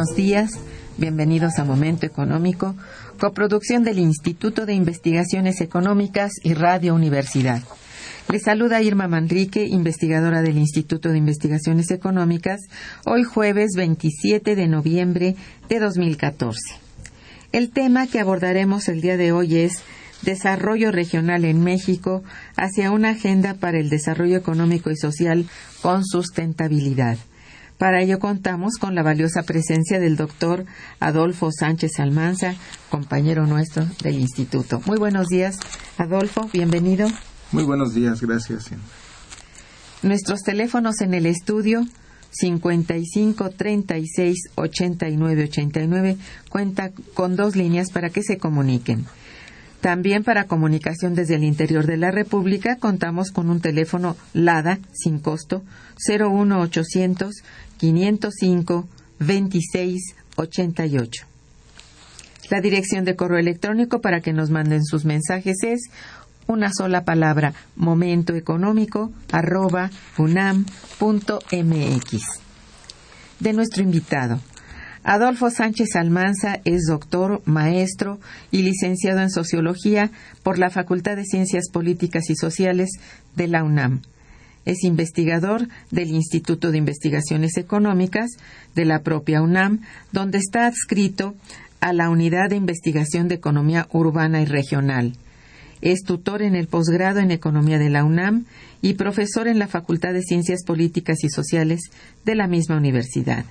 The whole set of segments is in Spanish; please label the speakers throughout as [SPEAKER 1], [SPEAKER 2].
[SPEAKER 1] Buenos días. Bienvenidos a Momento Económico, coproducción del Instituto de Investigaciones Económicas y Radio Universidad. Les saluda Irma Manrique, investigadora del Instituto de Investigaciones Económicas, hoy jueves 27 de noviembre de 2014. El tema que abordaremos el día de hoy es Desarrollo Regional en México hacia una agenda para el desarrollo económico y social con sustentabilidad. Para ello contamos con la valiosa presencia del doctor Adolfo Sánchez Almanza, compañero nuestro del instituto. Muy buenos días, Adolfo, bienvenido.
[SPEAKER 2] Muy buenos días, gracias.
[SPEAKER 1] Nuestros teléfonos en el estudio 55 36 89 89 cuenta con dos líneas para que se comuniquen. También para comunicación desde el interior de la República contamos con un teléfono LADA sin costo 01800 505 2688. La dirección de correo electrónico para que nos manden sus mensajes es una sola palabra momentoeconómico arroba unam.mx. De nuestro invitado. Adolfo Sánchez Almanza es doctor, maestro y licenciado en Sociología por la Facultad de Ciencias Políticas y Sociales de la UNAM. Es investigador del Instituto de Investigaciones Económicas de la propia UNAM, donde está adscrito a la Unidad de Investigación de Economía Urbana y Regional. Es tutor en el posgrado en Economía de la UNAM y profesor en la Facultad de Ciencias Políticas y Sociales de la misma universidad.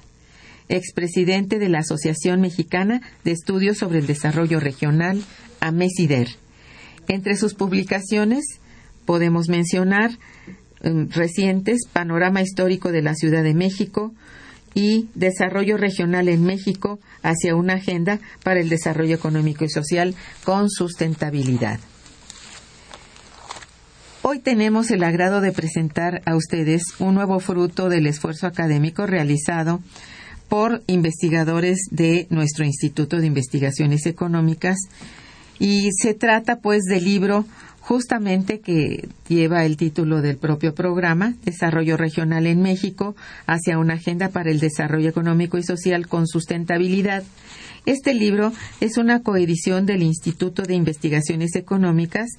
[SPEAKER 1] Expresidente de la Asociación Mexicana de Estudios sobre el Desarrollo Regional, AMESIDER. Entre sus publicaciones podemos mencionar recientes, Panorama Histórico de la Ciudad de México y Desarrollo Regional en México hacia una agenda para el desarrollo económico y social con sustentabilidad. Hoy tenemos el agrado de presentar a ustedes un nuevo fruto del esfuerzo académico realizado por investigadores de nuestro Instituto de Investigaciones Económicas y se trata pues del libro justamente que lleva el título del propio programa, Desarrollo Regional en México, hacia una agenda para el desarrollo económico y social con sustentabilidad. Este libro es una coedición del Instituto de Investigaciones Económicas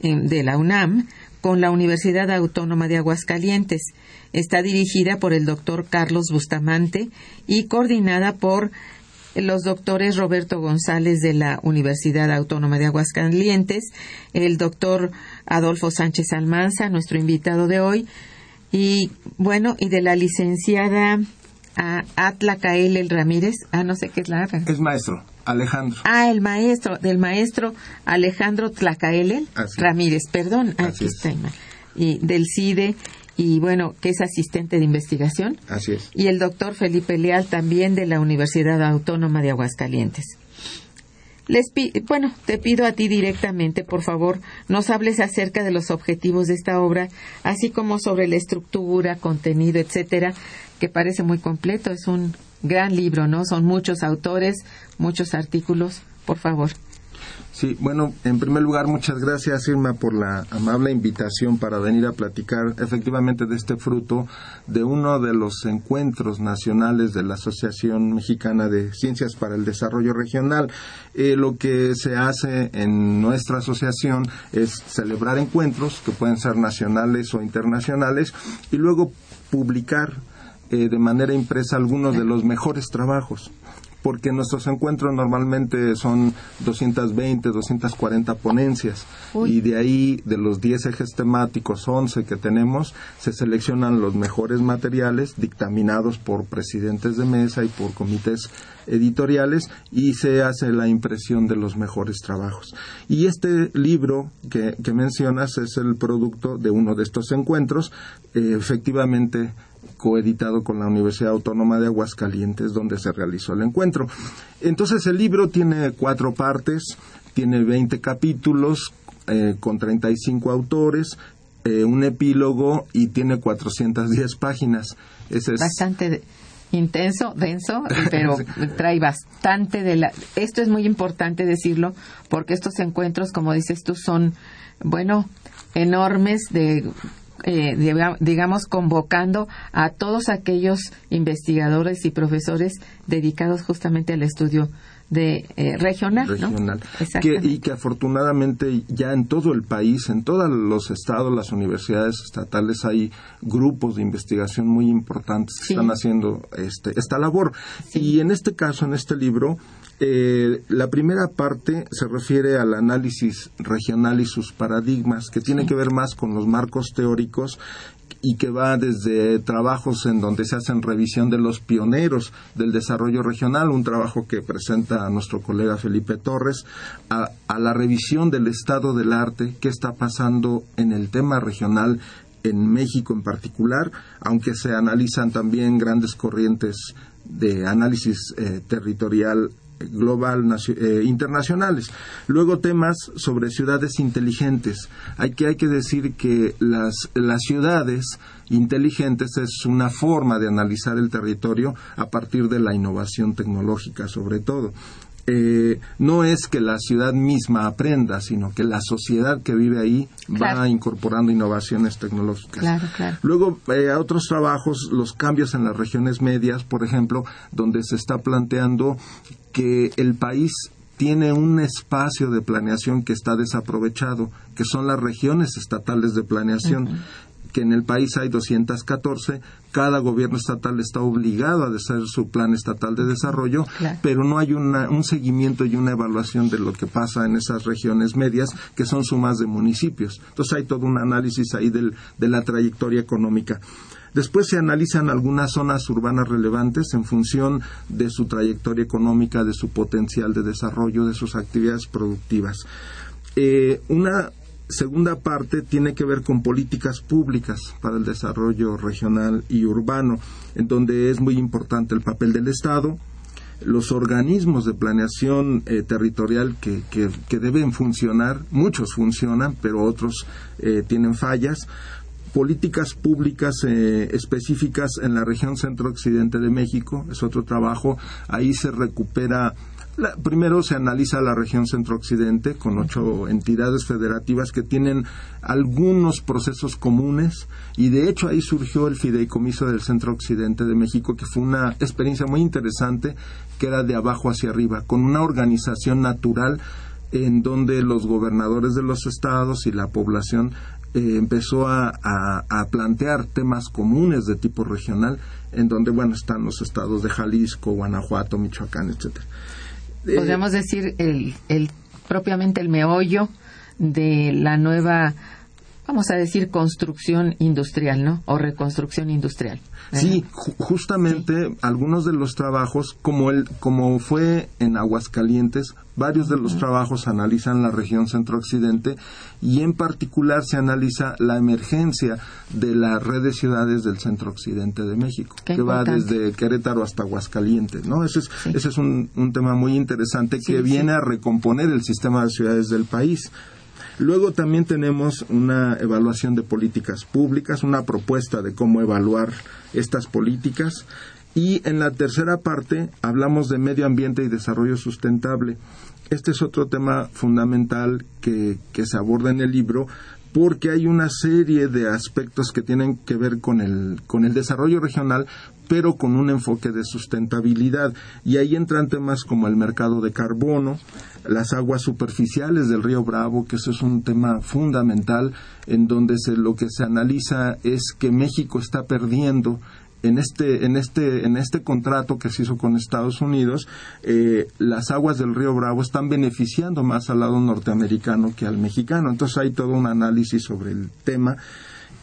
[SPEAKER 1] eh, de la UNAM con la Universidad Autónoma de Aguascalientes. Está dirigida por el doctor Carlos Bustamante y coordinada por los doctores Roberto González de la Universidad Autónoma de Aguascalientes, el doctor Adolfo Sánchez Almanza, nuestro invitado de hoy, y bueno, y de la licenciada Atla Cael Ramírez, ah, no sé qué es la
[SPEAKER 2] Es maestro. Alejandro.
[SPEAKER 1] Ah, el maestro, del maestro Alejandro Tlacaele Ramírez, perdón, aquí está, y del CIDE, y bueno, que es asistente de investigación.
[SPEAKER 2] Así es.
[SPEAKER 1] Y el doctor Felipe Leal también de la Universidad Autónoma de Aguascalientes. Les bueno, te pido a ti directamente, por favor, nos hables acerca de los objetivos de esta obra, así como sobre la estructura, contenido, etcétera, que parece muy completo. Es un gran libro, ¿no? Son muchos autores, muchos artículos. Por favor.
[SPEAKER 2] Sí, bueno, en primer lugar, muchas gracias, Irma, por la amable invitación para venir a platicar efectivamente de este fruto de uno de los encuentros nacionales de la Asociación Mexicana de Ciencias para el Desarrollo Regional. Eh, lo que se hace en nuestra asociación es celebrar encuentros que pueden ser nacionales o internacionales y luego publicar eh, de manera impresa algunos de los mejores trabajos porque nuestros encuentros normalmente son 220, 240 ponencias y de ahí, de los 10 ejes temáticos, 11 que tenemos, se seleccionan los mejores materiales dictaminados por presidentes de mesa y por comités editoriales y se hace la impresión de los mejores trabajos. Y este libro que, mencionas es el producto de uno de estos encuentros. Eh, efectivamente, coeditado con la Universidad Autónoma de Aguascalientes, donde se realizó el encuentro. Entonces el libro tiene cuatro partes, tiene 20 capítulos eh, con 35 autores, eh, un epílogo y tiene 410 páginas.
[SPEAKER 1] Ese es bastante intenso, denso, pero trae bastante de la... Esto es muy importante decirlo porque estos encuentros, como dices tú, son, bueno, enormes de eh, digamos, convocando a todos aquellos investigadores y profesores dedicados justamente al estudio de eh, regional,
[SPEAKER 2] y que afortunadamente ya en todo el país, en todos los estados, las universidades estatales hay grupos de investigación muy importantes que están haciendo este, esta labor. Y en este caso, en este libro, eh, la primera parte se refiere al análisis regional y sus paradigmas, que tiene que ver más con los marcos teóricos y que va desde trabajos en donde se hacen revisión de los pioneros del desarrollo regional, un trabajo que presenta a nuestro colega Felipe Torres, a, a la revisión del estado del arte, qué está pasando en el tema regional en México en particular, aunque se analizan también grandes corrientes de análisis eh, territorial global eh, internacionales. Luego temas sobre ciudades inteligentes. Hay que, hay que decir que las, las ciudades inteligentes es una forma de analizar el territorio a partir de la innovación tecnológica sobre todo. Eh, no es que la ciudad misma aprenda, sino que la sociedad que vive ahí va incorporando innovaciones tecnológicas. Luego, eh, otros trabajos, los cambios en las regiones medias, por ejemplo, donde se está planteando que el país tiene un espacio de planeación que está desaprovechado, que son las regiones estatales de planeación que en el país hay 214, cada gobierno estatal está obligado a hacer su plan estatal de desarrollo, pero no hay un seguimiento y una evaluación de lo que pasa en esas regiones medias, que son sumas de municipios. Entonces hay todo un análisis ahí de la trayectoria económica. Después se analizan algunas zonas urbanas relevantes en función de su trayectoria económica, de su potencial de desarrollo, de sus actividades productivas. Eh, una segunda parte tiene que ver con políticas públicas para el desarrollo regional y urbano, en donde es muy importante el papel del Estado, los organismos de planeación eh, territorial que, que, deben funcionar, muchos funcionan, pero otros eh, tienen fallas, políticas públicas eh, específicas en la región centro-occidente de México, es otro trabajo, ahí se recupera primero se analiza la región centro-occidente con ocho entidades federativas que tienen algunos procesos comunes y de hecho ahí surgió el fideicomiso del centro-occidente de México que fue una experiencia muy interesante que era de abajo hacia arriba con una organización natural en donde los gobernadores de los estados y la población eh, empezó a, plantear temas comunes de tipo regional, en donde, bueno, están los estados de Jalisco, Guanajuato, Michoacán, etcétera.
[SPEAKER 1] Eh, Podríamos decir el, el, propiamente el meollo de la nueva vamos a decir construcción industrial, ¿no? O reconstrucción industrial.
[SPEAKER 2] Sí, justamente algunos de los trabajos, como el, como fue en Aguascalientes, varios de los trabajos analizan la región centro-occidente y en particular se analiza la emergencia de la red de ciudades del centro-occidente de México, que va desde Querétaro hasta Aguascalientes, ¿no? Ese es, ese es un, tema muy interesante que viene a recomponer el sistema de ciudades del país. Luego también tenemos una evaluación de políticas públicas, una propuesta de cómo evaluar estas políticas. Y en la tercera parte hablamos de medio ambiente y desarrollo sustentable. Este es otro tema fundamental que, se aborda en el libro porque hay una serie de aspectos que tienen que ver con el, con el desarrollo regional, pero con un enfoque de sustentabilidad. Y ahí entran temas como el mercado de carbono, las aguas superficiales del río Bravo, que eso es un tema fundamental, en donde se, lo que se analiza es que México está perdiendo en este, en este, en este contrato que se hizo con Estados Unidos, eh, las aguas del río Bravo están beneficiando más al lado norteamericano que al mexicano. Entonces hay todo un análisis sobre el tema.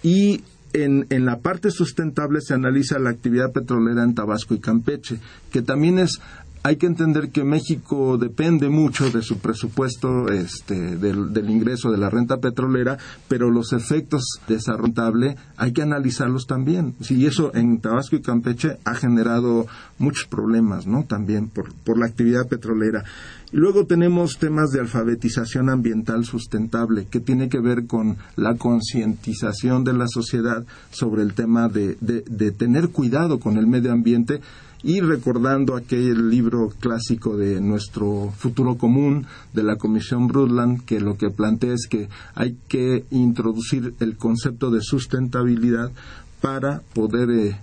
[SPEAKER 2] Y en, en, la parte sustentable se analiza la actividad petrolera en Tabasco y Campeche, que también es hay que entender que México depende mucho de su presupuesto este, del, ingreso de la renta petrolera, pero los efectos de esa rentable hay que analizarlos también. Y eso en Tabasco y Campeche ha generado muchos problemas, ¿no? También por, por la actividad petrolera. Y luego tenemos temas de alfabetización ambiental sustentable, que tiene que ver con la concientización de la sociedad sobre el tema de, de tener cuidado con el medio ambiente y recordando aquel libro clásico de nuestro futuro común de la Comisión Brundtland, que lo que plantea es que hay que introducir el concepto de sustentabilidad para poder eh,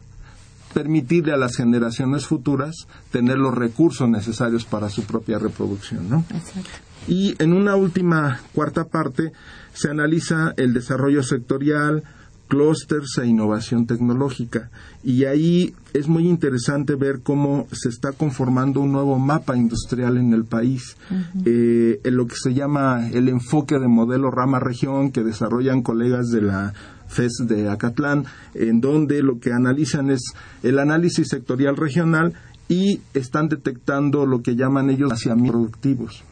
[SPEAKER 2] permitirle a las generaciones futuras tener los recursos necesarios para su propia reproducción. ¿no? Y en una última cuarta parte se analiza el desarrollo sectorial, clústeres e innovación tecnológica. Y ahí es muy interesante ver cómo se está conformando un nuevo mapa industrial en el país, eh, en lo que se llama el enfoque de modelo rama-región que desarrollan colegas de la FES de Acatlán, en donde lo que analizan es el análisis sectorial regional y están detectando lo que llaman ellos hacia productivos.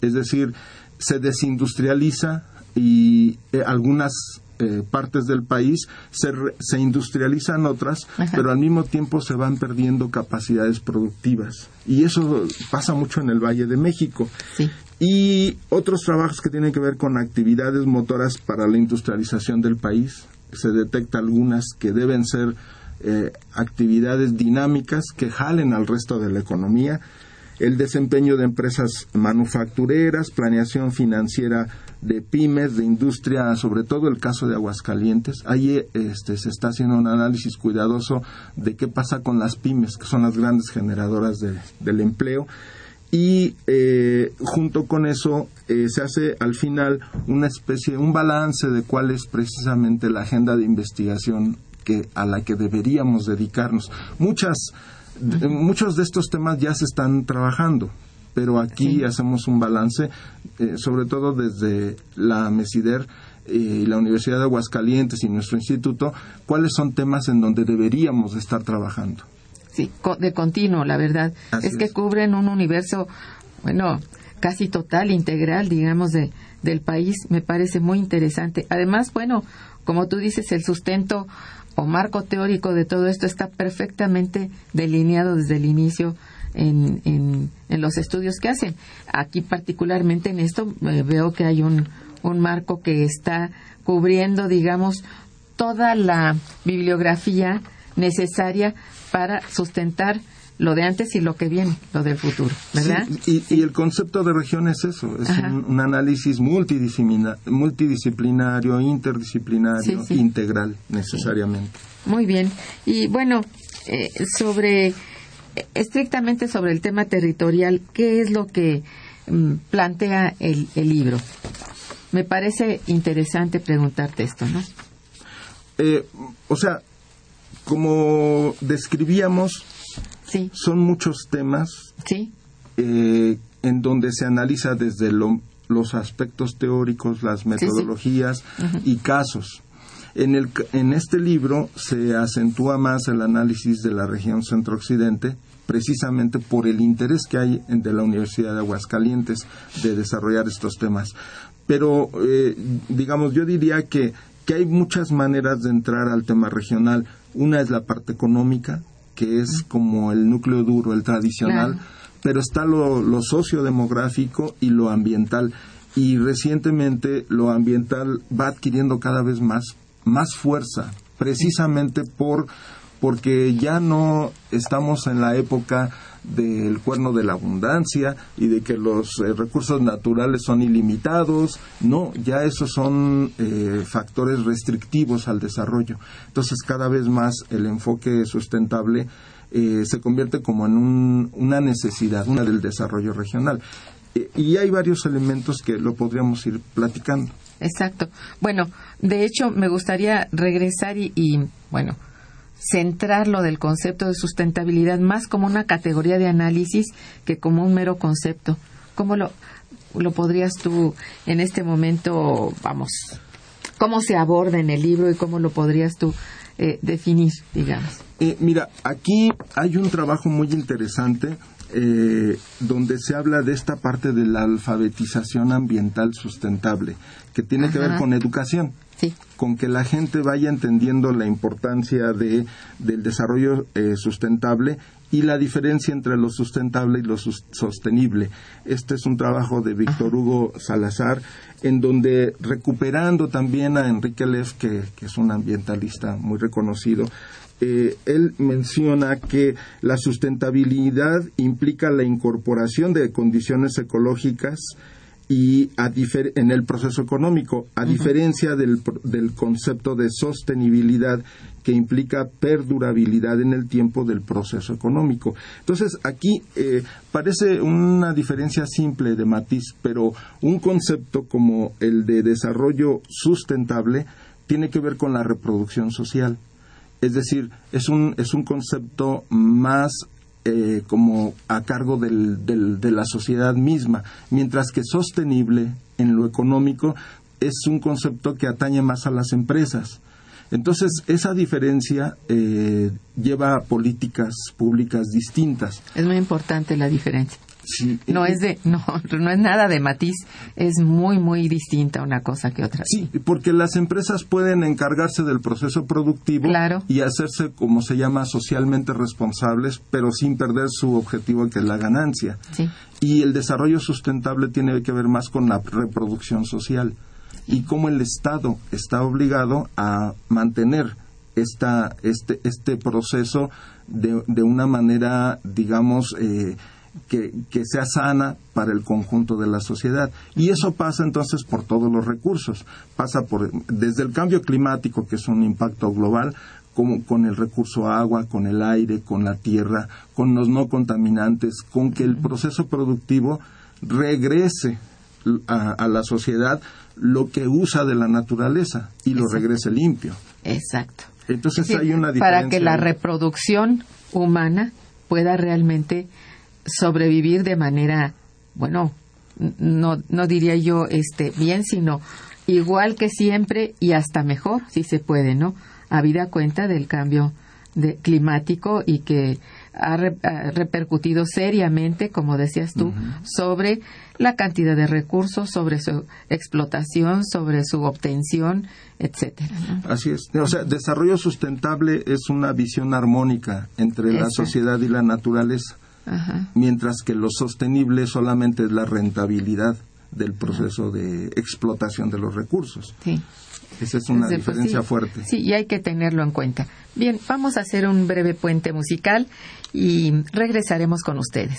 [SPEAKER 2] Es decir, se desindustrializa y eh, algunas eh, partes del país, se, se industrializan otras, pero al mismo tiempo se van perdiendo capacidades productivas. Y eso pasa mucho en el Valle de México. Y otros trabajos que tienen que ver con actividades motoras para la industrialización del país, se detecta algunas que deben ser eh, actividades dinámicas que jalen al resto de la economía, el desempeño de empresas manufactureras, planeación financiera de pymes, de industria, sobre todo el caso de Aguascalientes. Ahí este, se está haciendo un análisis cuidadoso de qué pasa con las pymes, que son las grandes generadoras del empleo. Y eh, junto con eso eh, se hace al final una especie, un balance de cuál es precisamente la agenda de investigación que, a la que deberíamos dedicarnos. Muchas, muchos de estos temas ya se están trabajando pero aquí hacemos un balance, eh, sobre todo desde la MESIDER eh, y la Universidad de Aguascalientes y nuestro instituto, cuáles son temas en donde deberíamos estar trabajando.
[SPEAKER 1] Sí, de continuo, la verdad. es que cubren un universo, bueno, casi total, integral, digamos, de, del país. Me parece muy interesante. Además, bueno, como tú dices, el sustento o marco teórico de todo esto está perfectamente delineado desde el inicio en, en, los estudios que hacen. Aquí particularmente en esto eh, veo que hay un, un marco que está cubriendo, digamos, toda la bibliografía necesaria para sustentar lo de antes y lo que viene, lo del futuro, ¿verdad?
[SPEAKER 2] y, el concepto de región es eso, es un, análisis multidisciplinario, interdisciplinario, integral, necesariamente.
[SPEAKER 1] Muy bien. Y bueno, eh, sobre estrictamente sobre el tema territorial, ¿qué es lo que mm, plantea el, libro? me parece interesante preguntarte esto, ¿no?
[SPEAKER 2] Eh, o sea, como describíamos,
[SPEAKER 1] sí.
[SPEAKER 2] son muchos temas
[SPEAKER 1] sí.
[SPEAKER 2] Eh, en donde se analiza desde los aspectos teóricos, las metodologías y casos. En, el, en este libro se acentúa más el análisis de la región centro-occidente, precisamente por el interés que hay de la Universidad de Aguascalientes de desarrollar estos temas. Pero, eh, digamos, yo diría que, que hay muchas maneras de entrar al tema regional. Una es la parte económica, que es como el núcleo duro, el tradicional, pero está lo, lo sociodemográfico y lo ambiental. Y recientemente lo ambiental va adquiriendo cada vez más, más fuerza, precisamente por porque ya no estamos en la época del cuerno de la abundancia y de que los eh, recursos naturales son ilimitados. No, ya esos son eh, factores restrictivos al desarrollo. Entonces, cada vez más el enfoque sustentable eh, se convierte como en una necesidad, una del desarrollo regional. y hay varios elementos que lo podríamos ir platicando.
[SPEAKER 1] Exacto. Bueno, de hecho, me gustaría regresar y bueno, centrar lo del concepto de sustentabilidad más como una categoría de análisis que como un mero concepto. ¿Cómo lo, lo podrías tú en este momento, vamos, cómo se aborda en el libro y cómo lo podrías tú eh, definir, digamos?
[SPEAKER 2] Eh, mira, aquí hay un trabajo muy interesante eh, donde se habla de esta parte de la alfabetización ambiental sustentable, que tiene que ver con educación. Con que la gente vaya entendiendo la importancia de, del desarrollo eh, sustentable y la diferencia entre lo sustentable y lo sostenible. Este es un trabajo de Víctor Hugo Salazar, en donde recuperando también a Enrique Leff, que, es un ambientalista muy reconocido, eh, él menciona que la sustentabilidad implica la incorporación de condiciones ecológicas y en el proceso económico, a diferencia del, del, concepto de sostenibilidad que implica perdurabilidad en el tiempo del proceso económico. Entonces, aquí eh, parece una diferencia simple de matiz, pero un concepto como el de desarrollo sustentable tiene que ver con la reproducción social. Es decir, es un, es un concepto más eh, como a cargo de la sociedad misma, mientras que sostenible en lo económico es un concepto que atañe más a las empresas. Entonces, esa diferencia eh, lleva a políticas públicas distintas.
[SPEAKER 1] Es muy importante la diferencia no es de, no, no es nada de matiz, es muy, muy distinta una cosa que otra.
[SPEAKER 2] Sí, porque las empresas pueden encargarse del proceso productivo y hacerse, como se llama, socialmente responsables, pero sin perder su objetivo que es la ganancia. Y el desarrollo sustentable tiene que ver más con la reproducción social y cómo el Estado está obligado a mantener esta, este, este proceso de, de una manera, digamos, eh, que, sea sana para el conjunto de la sociedad. Y eso pasa entonces por todos los recursos. Pasa por, desde el cambio climático, que es un impacto global, como con el recurso agua, con el aire, con la tierra, con los no contaminantes, con que el proceso productivo regrese a, la sociedad lo que usa de la naturaleza y lo regrese limpio.
[SPEAKER 1] Exacto.
[SPEAKER 2] Entonces hay una diferencia.
[SPEAKER 1] Para que la reproducción humana pueda realmente sobrevivir de manera, bueno, no, no diría yo este, bien, sino igual que siempre y hasta mejor, si se puede, ¿no? Habida cuenta del cambio de, climático y que ha, repercutido seriamente, como decías tú, sobre la cantidad de recursos, sobre su explotación, sobre su obtención, etcétera.
[SPEAKER 2] Así es. O sea, desarrollo sustentable es una visión armónica entre la sociedad y la naturaleza mientras que lo sostenible solamente es la rentabilidad del proceso de explotación de los recursos.
[SPEAKER 1] Sí.
[SPEAKER 2] Esa es una diferencia fuerte.
[SPEAKER 1] Sí, y hay que tenerlo en cuenta. Bien, vamos a hacer un breve puente musical y regresaremos con ustedes.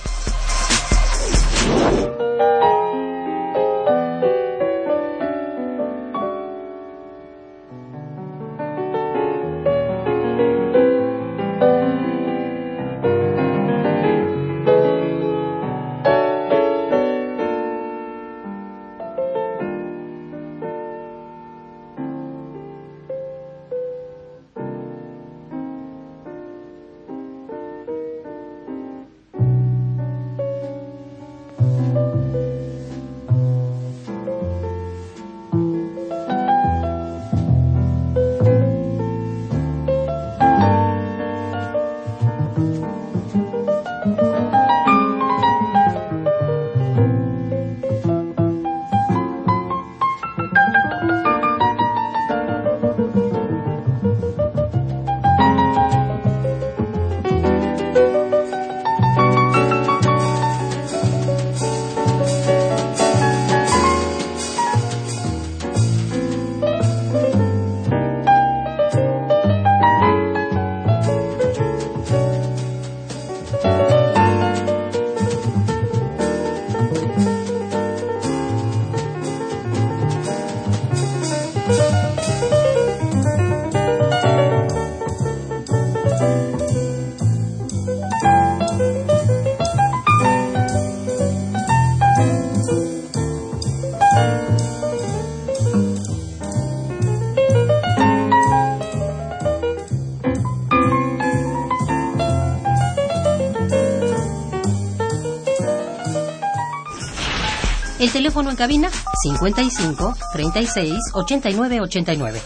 [SPEAKER 3] El teléfono en cabina 55 36 89 89.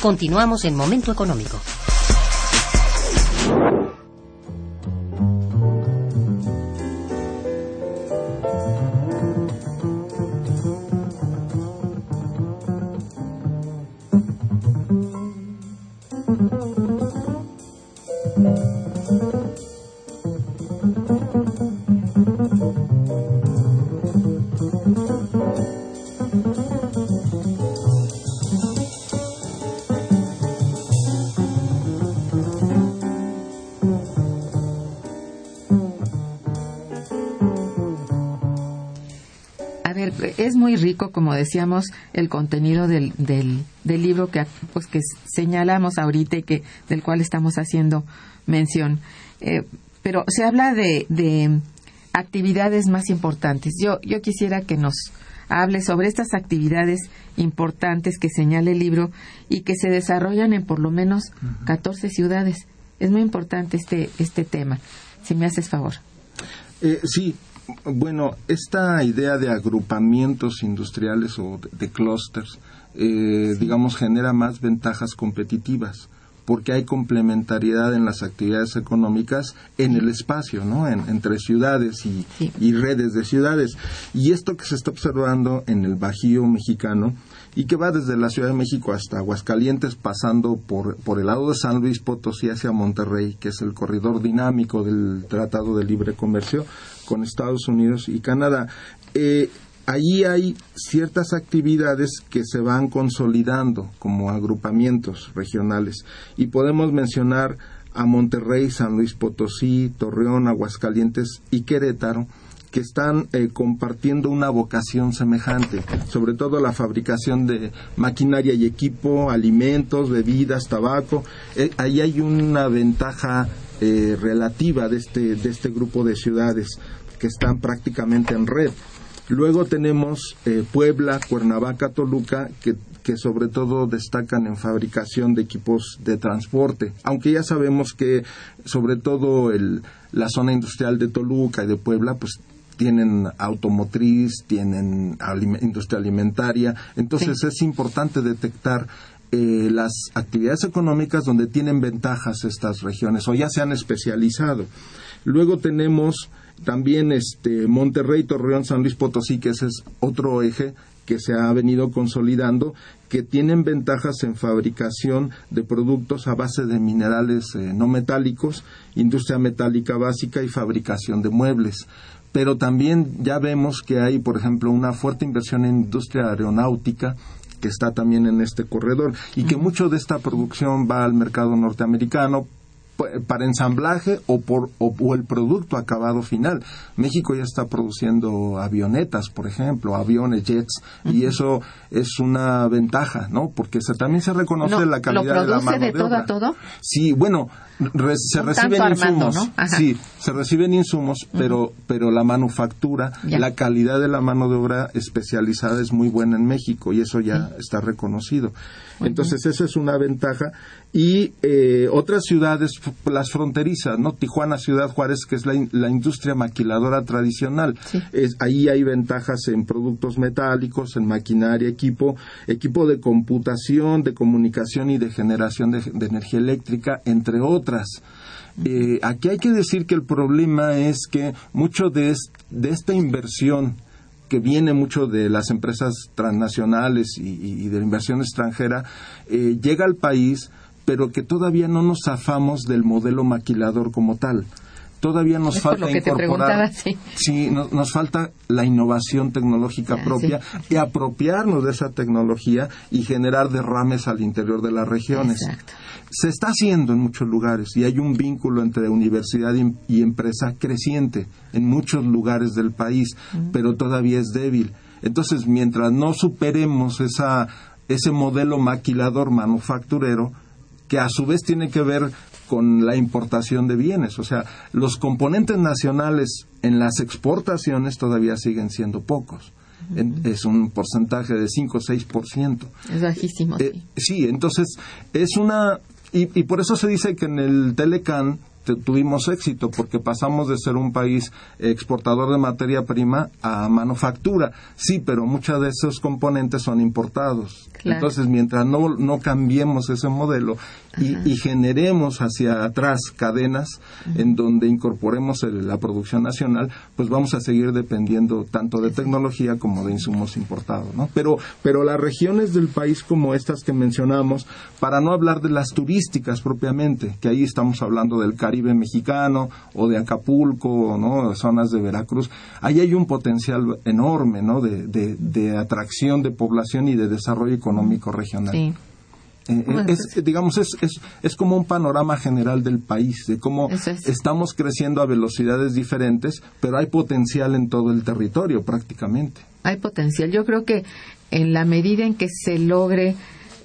[SPEAKER 3] Continuamos en Momento Económico.
[SPEAKER 1] Rico, como decíamos, el contenido del, del, libro que, pues, que señalamos ahorita y que, del cual estamos haciendo mención. Eh, pero se habla de, de actividades más importantes. Yo, yo quisiera que nos hable sobre estas actividades importantes que señala el libro y que se desarrollan en por lo menos 14 ciudades. Es muy importante este, este tema. Si me haces favor.
[SPEAKER 2] Eh, sí, bueno, esta idea de agrupamientos industriales o de, clústeres, eh, digamos, genera más ventajas competitivas porque hay complementariedad en las actividades económicas en el espacio, ¿no? entre ciudades y, y, redes de ciudades. Y esto que se está observando en el Bajío mexicano y que va desde la Ciudad de México hasta Aguascalientes, pasando por, por el lado de San Luis Potosí hacia Monterrey, que es el corredor dinámico del Tratado de Libre Comercio, con Estados Unidos y Canadá. Eh, allí hay ciertas actividades que se van consolidando como agrupamientos regionales y podemos mencionar a Monterrey, San Luis Potosí, Torreón, Aguascalientes y Querétaro que están eh, compartiendo una vocación semejante, sobre todo la fabricación de maquinaria y equipo, alimentos, bebidas, tabaco. Eh, ahí hay una ventaja eh, relativa de este, de este grupo de ciudades que están prácticamente en red. Luego tenemos eh, Puebla, Cuernavaca, Toluca, que, que, sobre todo destacan en fabricación de equipos de transporte, aunque ya sabemos que sobre todo el, la zona industrial de Toluca y de Puebla, pues tienen automotriz, tienen industria alimentaria, entonces es importante detectar eh, las actividades económicas donde tienen ventajas estas regiones o ya se han especializado. Luego tenemos también este Monterrey, Torreón, San Luis Potosí, que ese es otro eje que se ha venido consolidando, que tienen ventajas en fabricación de productos a base de minerales eh, no metálicos, industria metálica básica y fabricación de muebles. Pero también ya vemos que hay, por ejemplo, una fuerte inversión en industria aeronáutica, que está también en este corredor y que mucho de esta producción va al mercado norteamericano para ensamblaje o por o, el producto acabado final. México ya está produciendo avionetas, por ejemplo, aviones, jets, y eso es una ventaja, ¿no? Porque se, también se reconoce la calidad de la mano de,
[SPEAKER 1] todo
[SPEAKER 2] a
[SPEAKER 1] todo?
[SPEAKER 2] Sí, bueno, se reciben insumos, sí, se reciben insumos, pero pero la manufactura, la calidad de la mano de obra especializada es muy buena en México y eso ya está reconocido. Entonces, esa es una ventaja. Y eh, otras ciudades, las fronterizas, ¿no? Tijuana, Ciudad Juárez, que es la, industria maquiladora tradicional. ahí hay ventajas en productos metálicos, en maquinaria, equipo, equipo de computación, de comunicación y de generación de, energía eléctrica, entre otras. Eh, aquí hay que decir que el problema es que mucho de, esta inversión que viene mucho de las empresas transnacionales y, de la inversión extranjera, eh, llega al país, pero que todavía no nos zafamos del modelo maquilador como tal todavía nos falta incorporar. sí, nos falta la innovación tecnológica propia y apropiarnos de esa tecnología y generar derrames al interior de las regiones. Se está haciendo en muchos lugares y hay un vínculo entre universidad y, empresa creciente en muchos lugares del país, pero todavía es débil. Entonces, mientras no superemos esa, ese modelo maquilador manufacturero, que a su vez tiene que ver con la importación de bienes. O sea, los componentes nacionales en las exportaciones todavía siguen siendo pocos. es un porcentaje de 5 o 6%.
[SPEAKER 1] Es bajísimo.
[SPEAKER 2] Eh, sí. entonces es una... Y, y por eso se dice que en el Telecan tuvimos éxito porque pasamos de ser un país exportador de materia prima a manufactura. Sí, pero muchos de esos componentes son importados. Entonces, mientras no, no cambiemos ese modelo y, generemos hacia atrás cadenas en donde incorporemos la producción nacional, pues vamos a seguir dependiendo tanto de tecnología como de insumos importados. ¿no? Pero, pero las regiones del país como estas que mencionamos, para no hablar de las turísticas propiamente, que ahí estamos hablando del Caribe mexicano o de Acapulco, ¿no? zonas de Veracruz, ahí hay un potencial enorme ¿no? de, de, atracción de población y de desarrollo económico regional. Eh, eh, es, digamos, es, es, es, como un panorama general del país, de cómo estamos creciendo a velocidades diferentes, pero hay potencial en todo el territorio prácticamente.
[SPEAKER 1] Hay potencial. Yo creo que en la medida en que se logre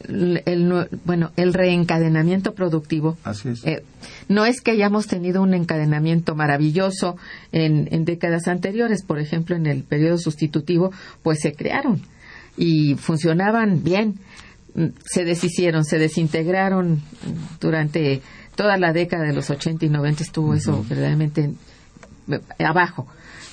[SPEAKER 1] el, bueno, el reencadenamiento productivo.
[SPEAKER 2] Eh,
[SPEAKER 1] no es que hayamos tenido un encadenamiento maravilloso en, en décadas anteriores, por ejemplo, en el periodo sustitutivo, pues se crearon y funcionaban bien, se deshicieron, se desintegraron durante toda la década de los 80 y 90 estuvo eso verdaderamente abajo.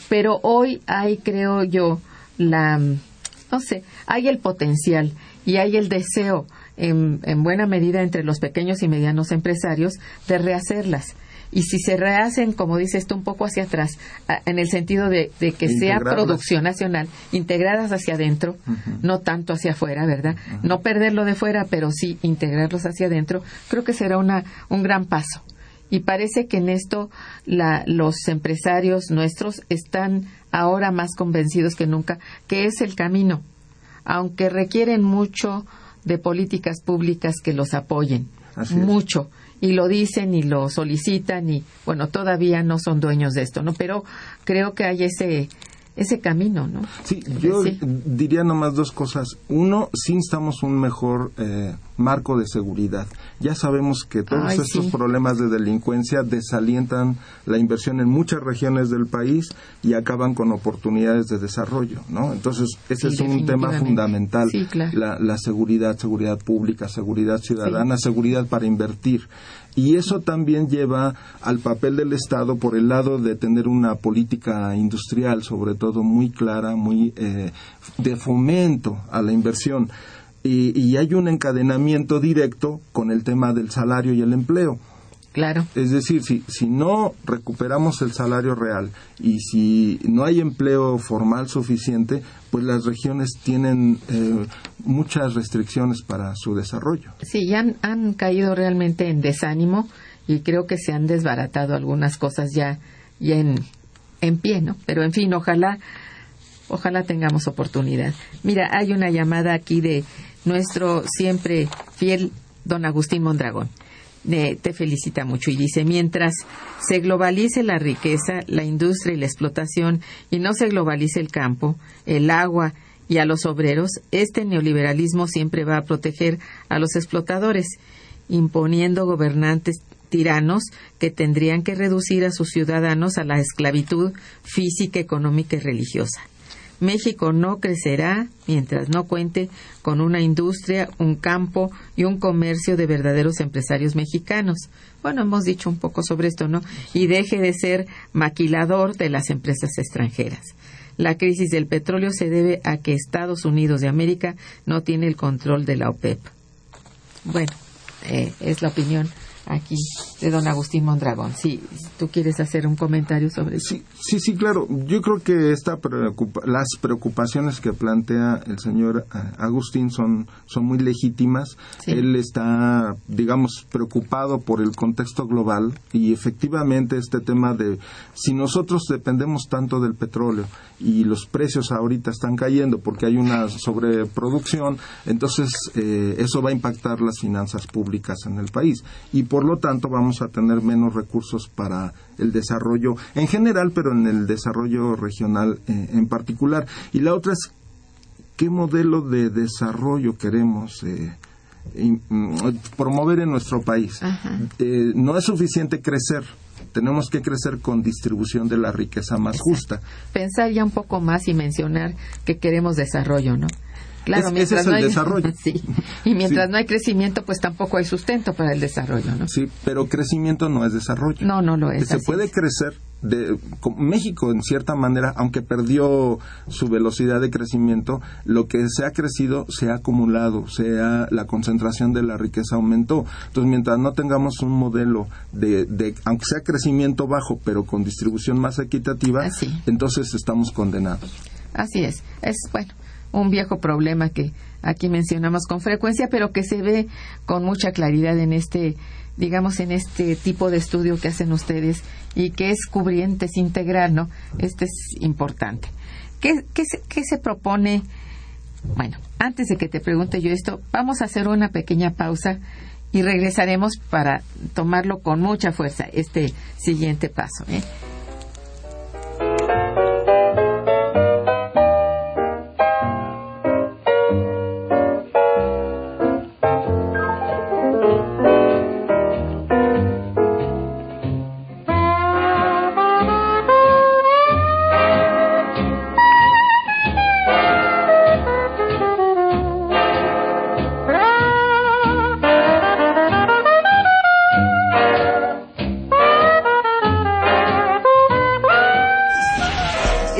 [SPEAKER 1] Pero hoy hay, creo yo, la, no sé, hay el potencial y hay el deseo en, buena medida entre los pequeños y medianos empresarios de rehacerlas. Y si se rehacen, como dice esto, un poco hacia atrás, en el sentido de, que sea producción nacional, integradas hacia adentro, no tanto hacia afuera, ¿verdad? No perderlo de fuera, pero sí integrarlos hacia adentro, creo que será una, un gran paso. Y parece que en esto los empresarios nuestros están ahora más convencidos que nunca que es el camino aunque requieren mucho de políticas públicas que los apoyen. mucho. Y lo dicen y lo solicitan y, bueno, todavía no son dueños de esto, ¿no? Pero creo que hay ese, ese camino, ¿no?
[SPEAKER 2] Sí, yo diría nomás dos cosas. Uno, sí instamos un mejor eh, marco de seguridad. Ya sabemos que todos estos problemas de delincuencia desalientan la inversión en muchas regiones del país y acaban con oportunidades de desarrollo, ¿no? Entonces, ese es un tema fundamental. la, la, seguridad, seguridad pública, seguridad ciudadana, seguridad para invertir. Y eso también lleva al papel del Estado por el lado de tener una política industrial, sobre todo muy clara, muy eh, de fomento a la inversión. Y, y, hay un encadenamiento directo con el tema del salario y el empleo.
[SPEAKER 1] Claro.
[SPEAKER 2] Es decir, si, si no recuperamos el salario real y si no hay empleo formal suficiente, pues las regiones tienen eh, muchas restricciones para su desarrollo.
[SPEAKER 1] Sí, ya han, caído realmente en desánimo y creo que se han desbaratado algunas cosas ya, ya en, en pie, ¿no? Pero en fin, ojalá, ojalá tengamos oportunidad. Mira, hay una llamada aquí de nuestro siempre fiel don Agustín Mondragón te felicita mucho y dice, mientras se globalice la riqueza, la industria y la explotación y no se globalice el campo, el agua y a los obreros, este neoliberalismo siempre va a proteger a los explotadores, imponiendo gobernantes tiranos que tendrían que reducir a sus ciudadanos a la esclavitud física, económica y religiosa. México no crecerá mientras no cuente con una industria, un campo y un comercio de verdaderos empresarios mexicanos. Bueno, hemos dicho un poco sobre esto, ¿no? Y deje de ser maquilador de las empresas extranjeras. La crisis del petróleo se debe a que Estados Unidos de América no tiene el control de la OPEP. Bueno, eh, es la opinión aquí de don Agustín Mondragón. Si tú quieres hacer un comentario sobre eso.
[SPEAKER 2] Sí, sí, claro. Yo creo que esta las preocupaciones que plantea el señor eh, Agustín son, son muy legítimas. Él está, digamos, preocupado por el contexto global y efectivamente este tema de si nosotros dependemos tanto del petróleo y los precios ahorita están cayendo porque hay una sobreproducción, entonces eh, eso va a impactar las finanzas públicas en el país y por lo tanto vamos a tener menos recursos para el desarrollo en general, pero en el desarrollo regional eh, en particular. Y la otra es qué modelo de desarrollo queremos. Eh, mm, promover en nuestro país. Eh, no es suficiente crecer, tenemos que crecer con distribución de la riqueza más justa.
[SPEAKER 1] Pensar ya un poco más y mencionar que queremos desarrollo, ¿no?
[SPEAKER 2] Claro, ese es el desarrollo.
[SPEAKER 1] sí. Y mientras no hay crecimiento, pues tampoco hay sustento para el desarrollo, ¿no?
[SPEAKER 2] Sí, pero crecimiento no es desarrollo.
[SPEAKER 1] No, no lo es.
[SPEAKER 2] Se puede crecer. De, México, en cierta manera, aunque perdió su velocidad de crecimiento, lo que se ha crecido se ha acumulado, sea la concentración de la riqueza aumentó. Entonces, mientras no tengamos un modelo de, de aunque sea crecimiento bajo, pero con distribución más equitativa, entonces estamos condenados.
[SPEAKER 1] Así es. Es bueno un viejo problema que aquí mencionamos con frecuencia, pero que se ve con mucha claridad en este, digamos, en este tipo de estudio que hacen ustedes y que es cubriente, es integral, ¿no? Este es importante. ¿Qué, qué, se, qué se propone? Bueno, antes de que te pregunte yo esto, vamos a hacer una pequeña pausa y regresaremos para tomarlo con mucha fuerza, este siguiente paso. ¿eh?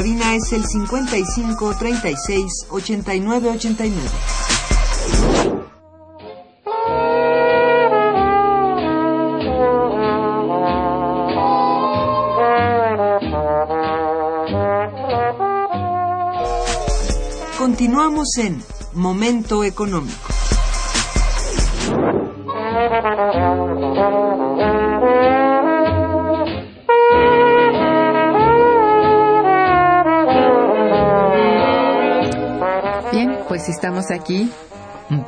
[SPEAKER 4] Cabina es el 55 36 89 89. Continuamos en Momento Económico.
[SPEAKER 1] Estamos aquí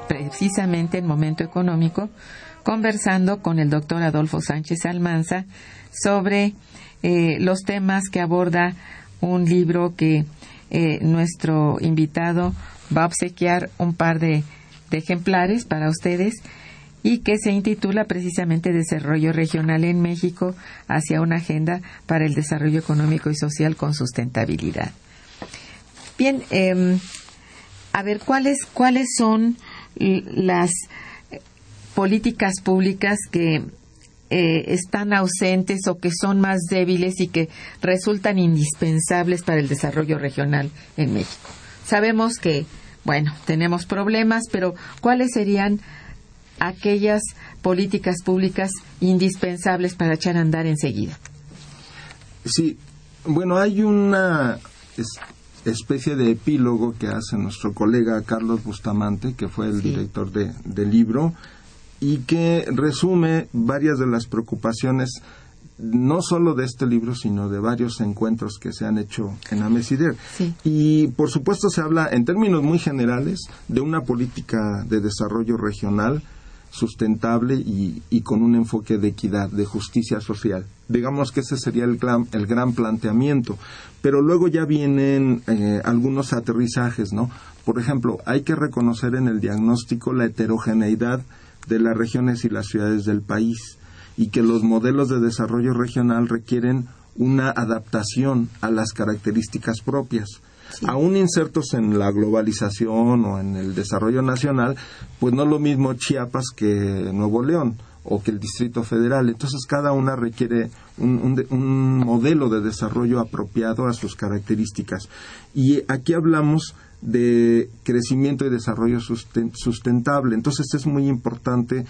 [SPEAKER 1] precisamente en Momento Económico conversando con el doctor Adolfo Sánchez Almanza sobre eh, los temas que aborda un libro que eh, nuestro invitado va a obsequiar un par de, ejemplares para ustedes y que se intitula precisamente Desarrollo Regional en México hacia una agenda para el desarrollo económico y social con sustentabilidad. Bien, eh, a ver cuáles cuáles son las políticas públicas que eh, están ausentes o que son más débiles y que resultan indispensables para el desarrollo regional en México. Sabemos que, bueno, tenemos problemas, pero ¿cuáles serían aquellas políticas públicas indispensables para echar a andar enseguida?
[SPEAKER 2] Sí, bueno, hay una especie de epílogo que hace nuestro colega Carlos Bustamante, que fue el director de, del libro, y que resume varias de las preocupaciones no solo de este libro, sino de varios encuentros que se han hecho en Amesider. Y por supuesto se habla en términos muy generales de una política de desarrollo regional sustentable y, y, con un enfoque de equidad, de justicia social. Digamos que ese sería el gran, el gran planteamiento. Pero luego ya vienen eh, algunos aterrizajes, ¿no? Por ejemplo, hay que reconocer en el diagnóstico la heterogeneidad de las regiones y las ciudades del país y que los modelos de desarrollo regional requieren una adaptación a las características propias. Aún insertos en la globalización o en el desarrollo nacional, pues no es lo mismo Chiapas que Nuevo León o que el Distrito Federal. Entonces cada una requiere un, un, modelo de desarrollo apropiado a sus características. Y aquí hablamos de crecimiento y desarrollo sustentable. Entonces es muy importante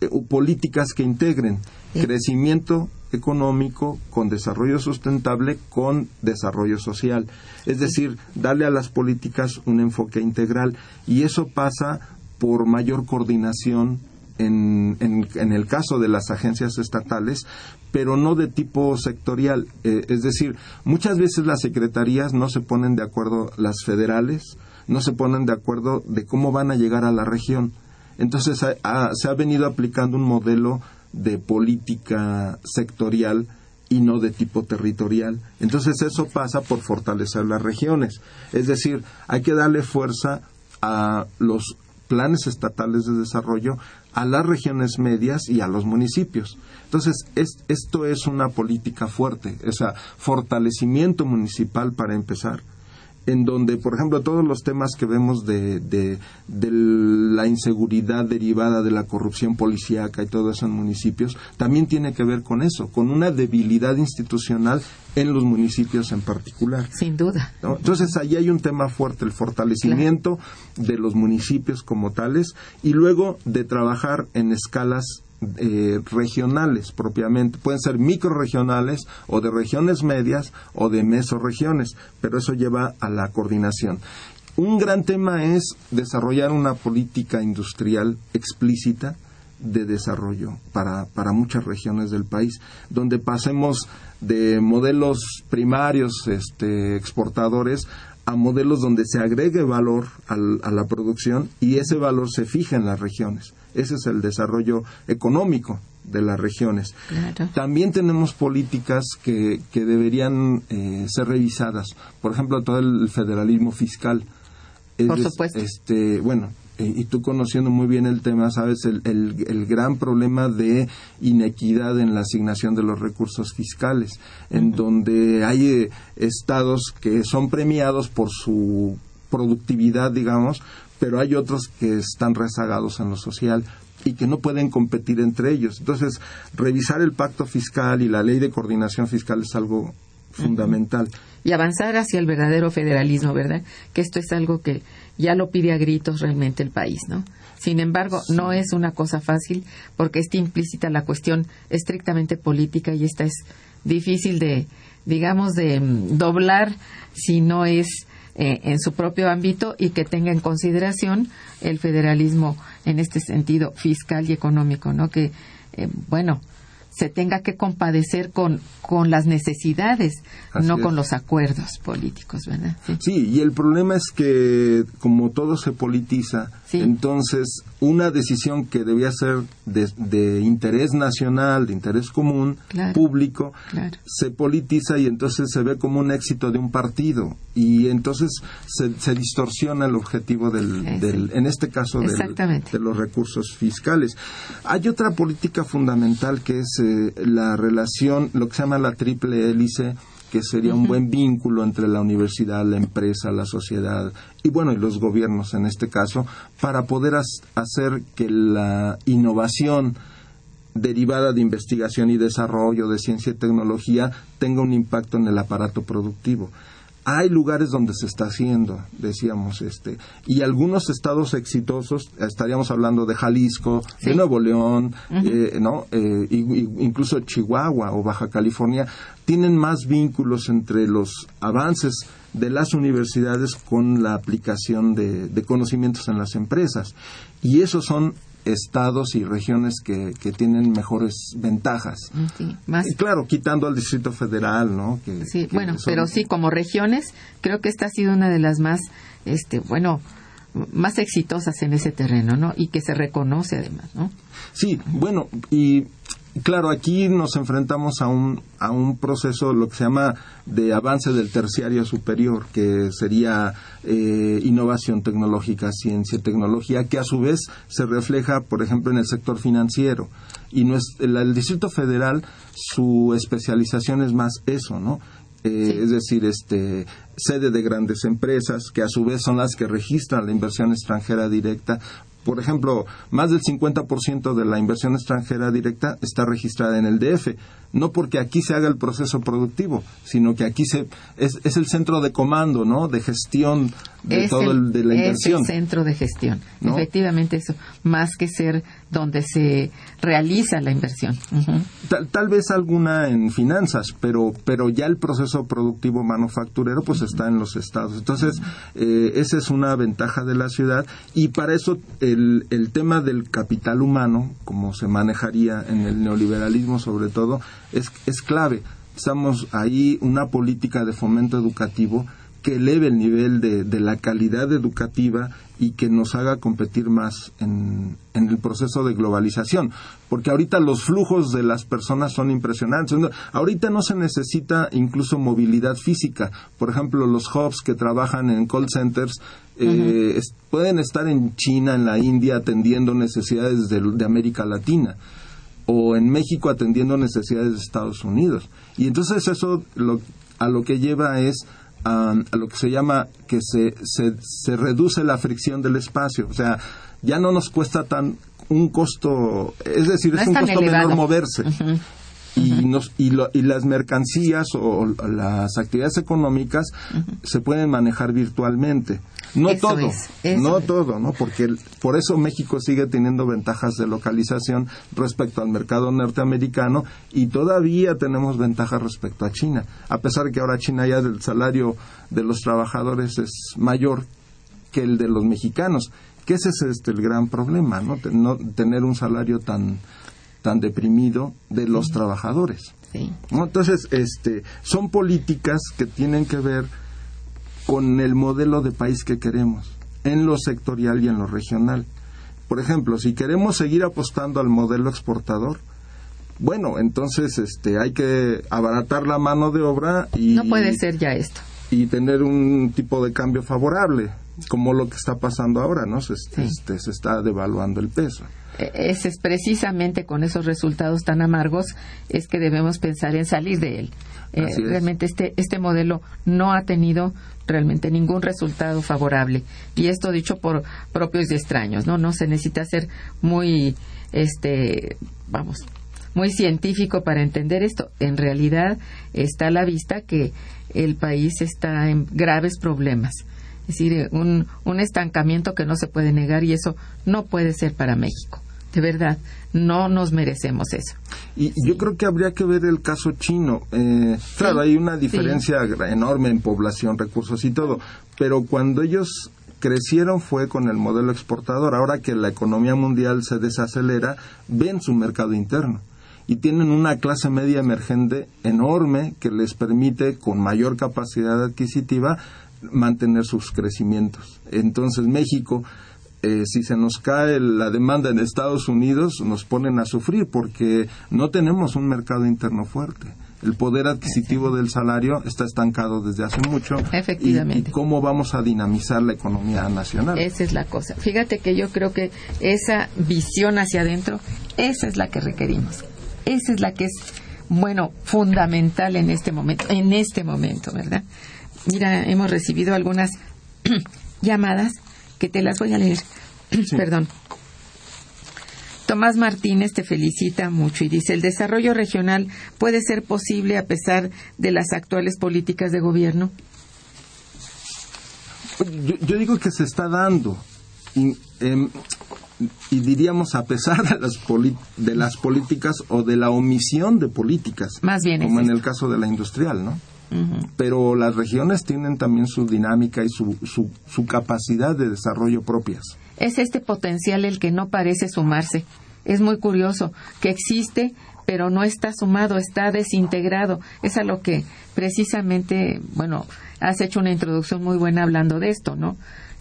[SPEAKER 2] eh, políticas que integren crecimiento económico con desarrollo sustentable con desarrollo social. Es decir, darle a las políticas un enfoque integral y eso pasa por mayor coordinación en, en, el caso de las agencias estatales, pero no de tipo sectorial. Eh, es decir, muchas veces las secretarías no se ponen de acuerdo, las federales, no se ponen de acuerdo de cómo van a llegar a la región. Entonces se ha venido aplicando un modelo de política sectorial y no de tipo territorial. Entonces eso pasa por fortalecer las regiones. Es decir, hay que darle fuerza a los planes estatales de desarrollo, a las regiones medias y a los municipios. Entonces, esto es una política fuerte, o fortalecimiento municipal para empezar, en donde, por ejemplo, todos los temas que vemos de, de, la inseguridad derivada de la corrupción policíaca y todo eso en municipios, también tiene que ver con eso, con una debilidad institucional en los municipios en particular.
[SPEAKER 1] Sin duda.
[SPEAKER 2] Entonces, ahí hay un tema fuerte, el fortalecimiento de los municipios como tales y luego de trabajar en escalas eh, regionales propiamente. Pueden ser microregionales o de regiones medias o de mesorregiones, pero eso lleva a la coordinación. Un gran tema es desarrollar una política industrial explícita de desarrollo para, para muchas regiones del país, donde pasemos de modelos primarios este, exportadores a modelos donde se agregue valor a la producción y ese valor se fija en las regiones. Ese es el desarrollo económico de las regiones. También tenemos políticas que, que deberían eh, ser revisadas. Por ejemplo, todo el federalismo fiscal.
[SPEAKER 1] Por supuesto.
[SPEAKER 2] Este, bueno, y tú conociendo muy bien el tema, sabes el, el, gran problema de inequidad en la asignación de los recursos fiscales, en donde hay eh, estados que son premiados por su productividad, digamos, pero hay otros que están rezagados en lo social y que no pueden competir entre ellos. Entonces, revisar el pacto fiscal y la ley de coordinación fiscal es algo fundamental.
[SPEAKER 1] Y avanzar hacia el verdadero federalismo, ¿verdad? Que esto es algo que ya lo pide a gritos realmente el país, ¿no? Sin embargo, no es una cosa fácil porque está implícita la cuestión estrictamente política y esta es difícil de, digamos, de mm, doblar si no es eh, en su propio ámbito y que tenga en consideración el federalismo en este sentido fiscal y económico, ¿no? Que, eh, bueno, se tenga que compadecer con, con las necesidades, no con los acuerdos políticos, ¿verdad?
[SPEAKER 2] Sí. y el problema es que como todo se politiza, entonces una decisión que debía ser de, interés nacional, de interés común, público, se politiza y entonces se ve como un éxito de un partido. Y entonces se, distorsiona el objetivo del, en este caso de los recursos fiscales. Hay otra política fundamental que es eh, la relación, lo que se llama la triple hélice, que sería un buen vínculo entre la universidad, la empresa, la sociedad y bueno, y los gobiernos en este caso, para poder hacer que la innovación derivada de investigación y desarrollo de ciencia y tecnología tenga un impacto en el aparato productivo hay lugares donde se está haciendo, decíamos, este, y algunos estados exitosos, estaríamos hablando de Jalisco, de Nuevo León, eh, ¿no? Eh, incluso Chihuahua o Baja California, tienen más vínculos entre los avances de las universidades con la aplicación de, de conocimientos en las empresas. Y esos son estados y regiones que, que tienen mejores ventajas. Y claro, quitando al Distrito Federal, ¿no?
[SPEAKER 1] sí, bueno, pero sí, como regiones, creo que esta ha sido una de las más, este, bueno, más exitosas en ese terreno, ¿no? Y que se reconoce además, ¿no?
[SPEAKER 2] Sí, bueno, y Claro, aquí nos enfrentamos a un, a un proceso, lo que se llama de avance del terciario superior, que sería eh, innovación tecnológica, ciencia, tecnología, que a su vez se refleja, por ejemplo, en el sector financiero. Y no es, el, el Distrito Federal, su especialización es más eso, ¿no? Eh, es decir, este, sede de grandes empresas que a su vez son las que registran la inversión extranjera directa por ejemplo, más del 50% de la inversión extranjera directa está registrada en el DF. No porque aquí se haga el proceso productivo, sino que aquí se, es, es el centro de comando, ¿no? De gestión de todo el, de la inversión.
[SPEAKER 1] Es el centro de gestión. Efectivamente eso, más que ser donde se realiza la inversión.
[SPEAKER 2] tal, vez alguna en finanzas, pero, pero ya el proceso productivo manufacturero pues está en los estados. Entonces, eh, esa es una ventaja de la ciudad y para eso el, el tema del capital humano, como se manejaría en el neoliberalismo sobre todo, es, es clave. Estamos ahí una política de fomento educativo que eleve el nivel de, de, la calidad educativa y que nos haga competir más en, en, el proceso de globalización. Porque ahorita los flujos de las personas son impresionantes. Ahorita no se necesita incluso movilidad física. Por ejemplo, los hubs que trabajan en call centers eh, pueden estar en China, en la India, atendiendo necesidades de, de América Latina o en México atendiendo necesidades de Estados Unidos. Y entonces eso lo, a lo que lleva es a, lo que se llama que se, se, se, reduce la fricción del espacio. O sea, ya no nos cuesta tan un costo, es decir, es, un costo menor moverse. Y, nos, y, lo, y, las mercancías o, las actividades económicas se pueden manejar virtualmente. No todo, no todo, ¿no? Porque por eso México sigue teniendo ventajas de localización respecto al mercado norteamericano y todavía tenemos ventajas respecto a China, a pesar de que ahora China ya del salario de los trabajadores es mayor que el de los mexicanos, que ese es este el gran problema, ¿no? no tener un salario tan tan deprimido de los trabajadores. Entonces, este, son políticas que tienen que ver con el modelo de país que queremos, en lo sectorial y en lo regional. Por ejemplo, si queremos seguir apostando al modelo exportador, bueno, entonces este, hay que abaratar la mano de obra y...
[SPEAKER 1] No puede ser ya esto.
[SPEAKER 2] Y tener un tipo de cambio favorable, como lo que está pasando ahora, ¿no? Se, este, se está devaluando el peso.
[SPEAKER 1] E, ese es precisamente con esos resultados tan amargos es que debemos pensar en salir de él. Eh, realmente este, este modelo no ha tenido realmente ningún resultado favorable. Y esto dicho por propios y extraños, ¿no? No se necesita ser muy, este, vamos, muy científico para entender esto. En realidad está a la vista que el país está en graves problemas. Es decir, un, un estancamiento que no se puede negar y eso no puede ser para México de verdad, no nos merecemos eso.
[SPEAKER 2] Y yo creo que habría que ver el caso chino. Eh, claro, hay una diferencia enorme en población, recursos y todo, pero cuando ellos crecieron fue con el modelo exportador. Ahora que la economía mundial se desacelera, ven su mercado interno y tienen una clase media emergente enorme que les permite con mayor capacidad adquisitiva mantener sus crecimientos. Entonces México eh, si se nos cae la demanda en Estados Unidos, nos ponen a sufrir porque no tenemos un mercado interno fuerte. El poder adquisitivo del salario está estancado desde hace mucho.
[SPEAKER 1] Efectivamente.
[SPEAKER 2] Y, cómo vamos a dinamizar la economía nacional?
[SPEAKER 1] Esa es la cosa. Fíjate que yo creo que esa visión hacia adentro, esa es la que requerimos. Esa es la que es, bueno, fundamental en este momento, en este momento, ¿verdad? Mira, hemos recibido algunas llamadas que te las voy a leer. Perdón. Tomás Martínez te felicita mucho y dice, el desarrollo regional puede ser posible a pesar de las actuales políticas de gobierno.
[SPEAKER 2] Yo, digo que se está dando. Y, em, y diríamos a pesar de las, de las políticas o de la omisión de políticas.
[SPEAKER 1] Más bien.
[SPEAKER 2] Como en el caso de la industrial, ¿no? Pero las regiones tienen también su dinámica y su, su, capacidad de desarrollo propias.
[SPEAKER 1] Es este potencial el que no parece sumarse. Es muy curioso que existe, pero no está sumado, está desintegrado. Es a lo que precisamente, bueno, has hecho una introducción muy buena hablando de esto, ¿no?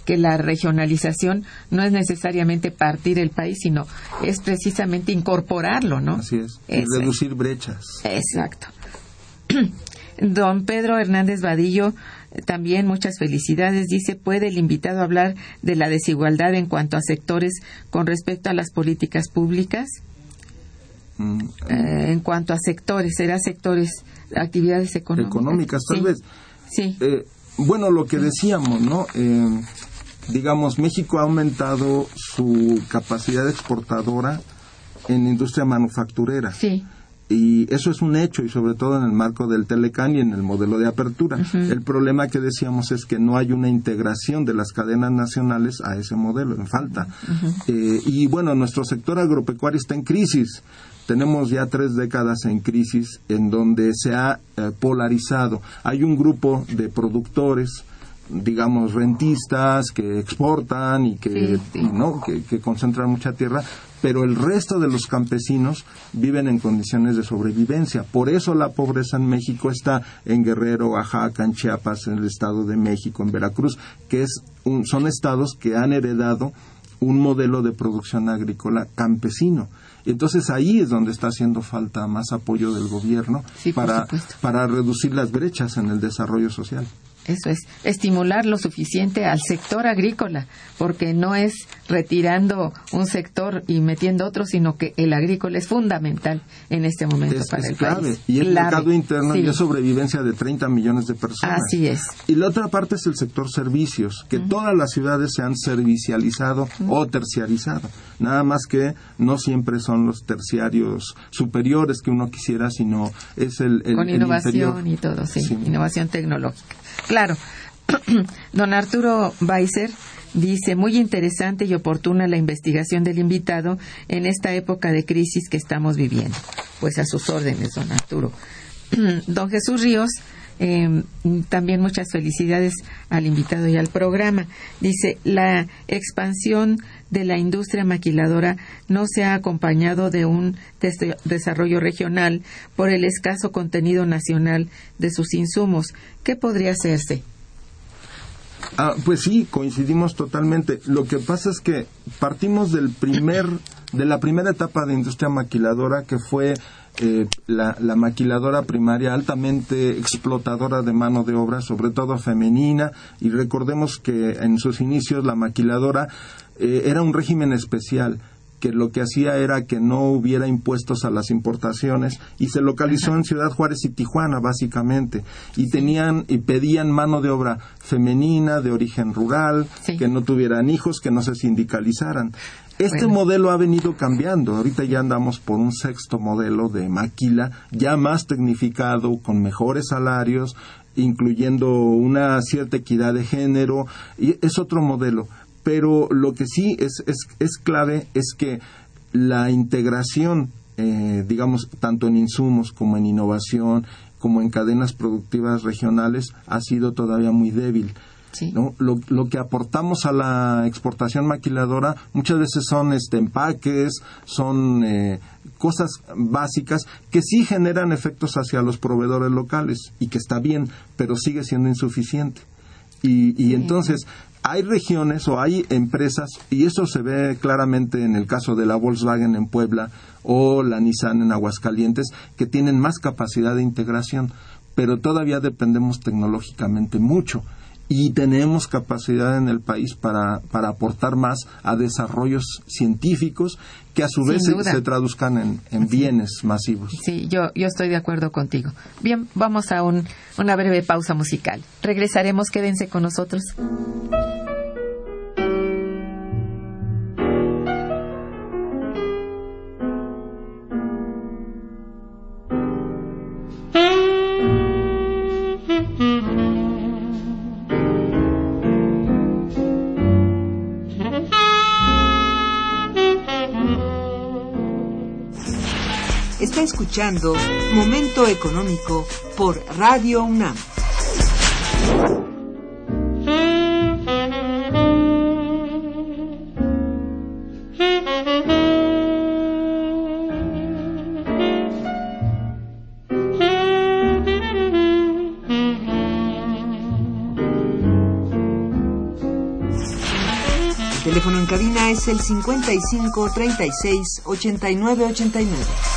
[SPEAKER 1] que la regionalización no es necesariamente partir el país, sino es precisamente incorporarlo, ¿no?
[SPEAKER 2] Así es, y reducir brechas.
[SPEAKER 1] Exacto. Don Pedro Hernández Vadillo, también muchas felicidades. Dice, ¿puede el invitado hablar de la desigualdad en cuanto a sectores con respecto a las políticas públicas? Mm, eh, en cuanto a sectores, será sectores, actividades económicas.
[SPEAKER 2] Económicas, tal vez.
[SPEAKER 1] Sí.
[SPEAKER 2] Eh, bueno, lo que decíamos, ¿no? Eh, digamos, México ha aumentado su capacidad exportadora en industria manufacturera.
[SPEAKER 1] Sí.
[SPEAKER 2] Y eso es un hecho, y sobre todo en el marco del Telecan y en el modelo de apertura. El problema que decíamos es que no hay una integración de las cadenas nacionales a ese modelo, en falta. Eh, y bueno, nuestro sector agropecuario está en crisis. Tenemos ya tres décadas en crisis en donde se ha eh, polarizado. Hay un grupo de productores, digamos, rentistas que exportan y que, ¿no? que, concentran mucha tierra, pero el resto de los campesinos viven en condiciones de sobrevivencia. Por eso la pobreza en México está en Guerrero, Oaxaca, en Chiapas, en el Estado de México, en Veracruz, que es son estados que han heredado un modelo de producción agrícola campesino. Entonces ahí es donde está haciendo falta más apoyo del gobierno para, para reducir las brechas en el desarrollo social.
[SPEAKER 1] Eso es, estimular lo suficiente al sector agrícola, porque no es retirando un sector y metiendo otro, sino que el agrícola es fundamental en este momento para el
[SPEAKER 2] clave. Y el mercado interno y es sobrevivencia de 30 millones de personas.
[SPEAKER 1] Así es.
[SPEAKER 2] Y la otra parte es el sector servicios, que todas las ciudades se han servicializado o terciarizado. Nada más que no siempre son los terciarios superiores que uno quisiera, sino es el, el
[SPEAKER 1] Con innovación y todo, sí, innovación tecnológica. Claro. Don Arturo Weiser dice, muy interesante y oportuna la investigación del invitado en esta época de crisis que estamos viviendo. Pues a sus órdenes, don Arturo. don Jesús Ríos, em, también muchas felicidades al invitado y al programa. Dice, la expansión de la industria maquiladora no se ha acompañado de un desarrollo regional por el escaso contenido nacional de sus insumos. ¿Qué podría hacerse?
[SPEAKER 2] Ah, pues sí, coincidimos totalmente. Lo que pasa es que partimos del primer, de la primera etapa de industria maquiladora que fue eh, la, maquiladora primaria altamente explotadora de mano de obra, sobre todo femenina, y recordemos que en sus inicios la maquiladora eh, era un régimen especial que lo que hacía era que no hubiera impuestos a las importaciones y se localizó en Ciudad Juárez y Tijuana básicamente y tenían y pedían mano de obra femenina de origen rural que no tuvieran hijos que no se sindicalizaran este modelo ha venido cambiando. Ahorita ya andamos por un sexto modelo de maquila, ya más tecnificado, con mejores salarios, incluyendo una cierta equidad de género, y es otro modelo. Pero lo que sí es, es, clave es que la integración, eh, digamos, tanto en insumos como en innovación, como en cadenas productivas regionales, ha sido todavía muy débil. ¿No? Lo, lo, que aportamos a la exportación maquiladora muchas veces son este, empaques, son eh, cosas básicas que sí generan efectos hacia los proveedores locales y que está bien, pero sigue siendo insuficiente. Y, y entonces hay regiones o hay empresas, y eso se ve claramente en el caso de la Volkswagen en Puebla o la Nissan en Aguascalientes, que tienen más capacidad de integración, pero todavía dependemos tecnológicamente mucho y tenemos capacidad en el país para, para aportar más a desarrollos científicos que a su vez se, traduzcan en, bienes masivos.
[SPEAKER 1] Sí, yo, yo estoy de acuerdo contigo. Bien, vamos a un, una breve pausa musical. Regresaremos, quédense con nosotros.
[SPEAKER 4] Escuchando Momento Económico por Radio UNAM. teléfono en cabina es el 55 36 89 89.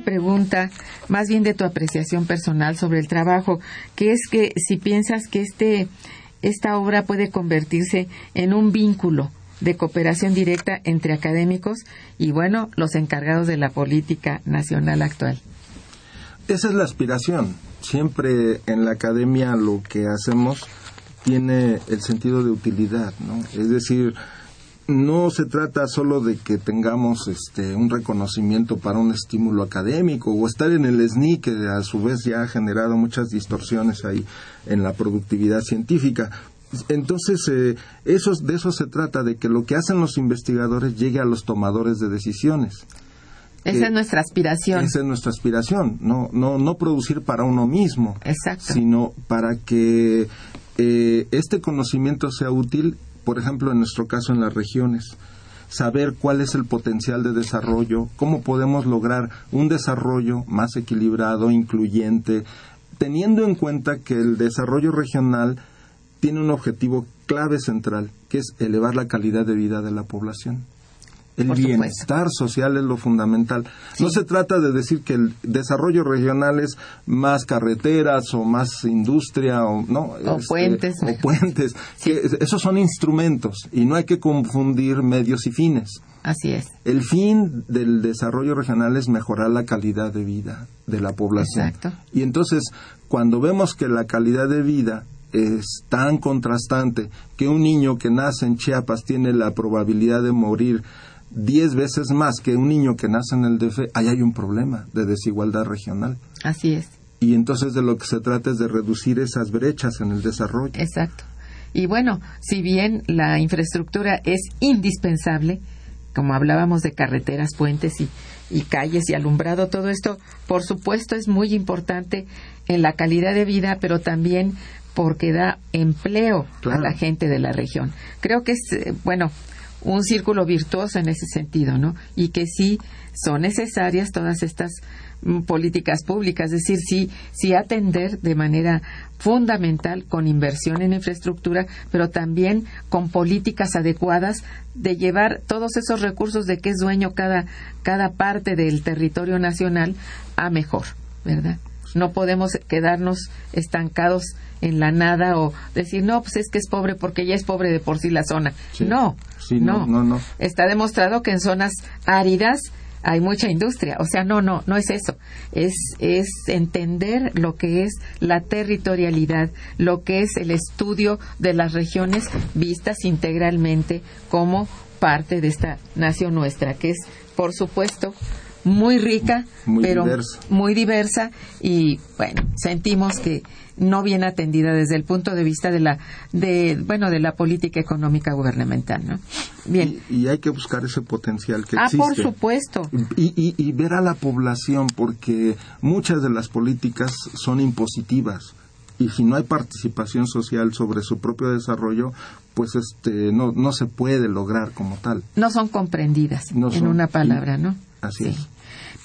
[SPEAKER 1] Pregunta más bien de tu apreciación personal sobre el trabajo, que es que si piensas que este, esta obra puede convertirse en un vínculo de cooperación directa entre académicos y, bueno, los encargados de la política nacional actual.
[SPEAKER 2] Esa es la aspiración. Siempre en la academia lo que hacemos tiene el sentido de utilidad, ¿no? Es decir, no se trata solo de que tengamos este un reconocimiento para un estímulo académico o estar en el SNI que a su vez ya ha generado muchas distorsiones ahí en la productividad científica. Entonces, eh, eso, de eso se trata, de que lo que hacen los investigadores llegue a los tomadores de decisiones.
[SPEAKER 1] Esa es eh, nuestra aspiración.
[SPEAKER 2] Esa es nuestra aspiración, no, no, no producir para uno mismo, sino para que eh, este conocimiento sea útil por ejemplo, en nuestro caso en las regiones, saber cuál es el potencial de desarrollo, cómo podemos lograr un desarrollo más equilibrado, incluyente, teniendo en cuenta que el desarrollo regional tiene un objetivo clave central, que es elevar la calidad de vida de la población. El bienestar social es lo fundamental. No se trata de decir que el desarrollo regional es más carreteras o más industria o no
[SPEAKER 1] o este, puentes
[SPEAKER 2] o puentes. esos son instrumentos y no hay que confundir medios y fines.
[SPEAKER 1] Así es.
[SPEAKER 2] El fin del desarrollo regional es mejorar la calidad de vida de la población.
[SPEAKER 1] Exacto.
[SPEAKER 2] Y entonces, cuando vemos que la calidad de vida es tan contrastante que un niño que nace en Chiapas tiene la probabilidad de morir diez veces más que un niño que nace en el DF, ahí hay un problema de desigualdad regional.
[SPEAKER 1] Así es.
[SPEAKER 2] Y entonces de lo que se trata es de reducir esas brechas en el desarrollo.
[SPEAKER 1] Exacto. Y bueno, si bien la infraestructura es indispensable, como hablábamos de carreteras, puentes y, y calles y alumbrado, todo esto, por supuesto, es muy importante en la calidad de vida, pero también porque da empleo a la gente de la región. Creo que es, eh, bueno, un círculo virtuoso en ese sentido, ¿no? Y que sí son necesarias todas estas mm, políticas públicas, es decir, sí, sí atender de manera fundamental con inversión en infraestructura, pero también con políticas adecuadas de llevar todos esos recursos de que es dueño cada, cada parte del territorio nacional a mejor, ¿verdad? No podemos quedarnos estancados en la nada o decir, no, pues es que es pobre porque ya es pobre de por sí la zona. no,
[SPEAKER 2] no, no, no,
[SPEAKER 1] Está demostrado que en zonas áridas hay mucha industria. O sea, no, no, no es eso. Es, es entender lo que es la territorialidad, lo que es el estudio de las regiones vistas integralmente como parte de esta nación nuestra, que es, por supuesto, muy rica, pero muy diversa y bueno, sentimos que no bien atendida desde el punto de vista de la de bueno de la política económica gubernamental ¿no? bien.
[SPEAKER 2] Y, hay que buscar ese potencial que
[SPEAKER 1] ah,
[SPEAKER 2] existe.
[SPEAKER 1] por supuesto.
[SPEAKER 2] Y, y, ver a la población porque muchas de las políticas son impositivas. Y si no hay participación social sobre su propio desarrollo pues este no no se puede lograr como tal.
[SPEAKER 1] No son comprendidas en una palabra no
[SPEAKER 2] así es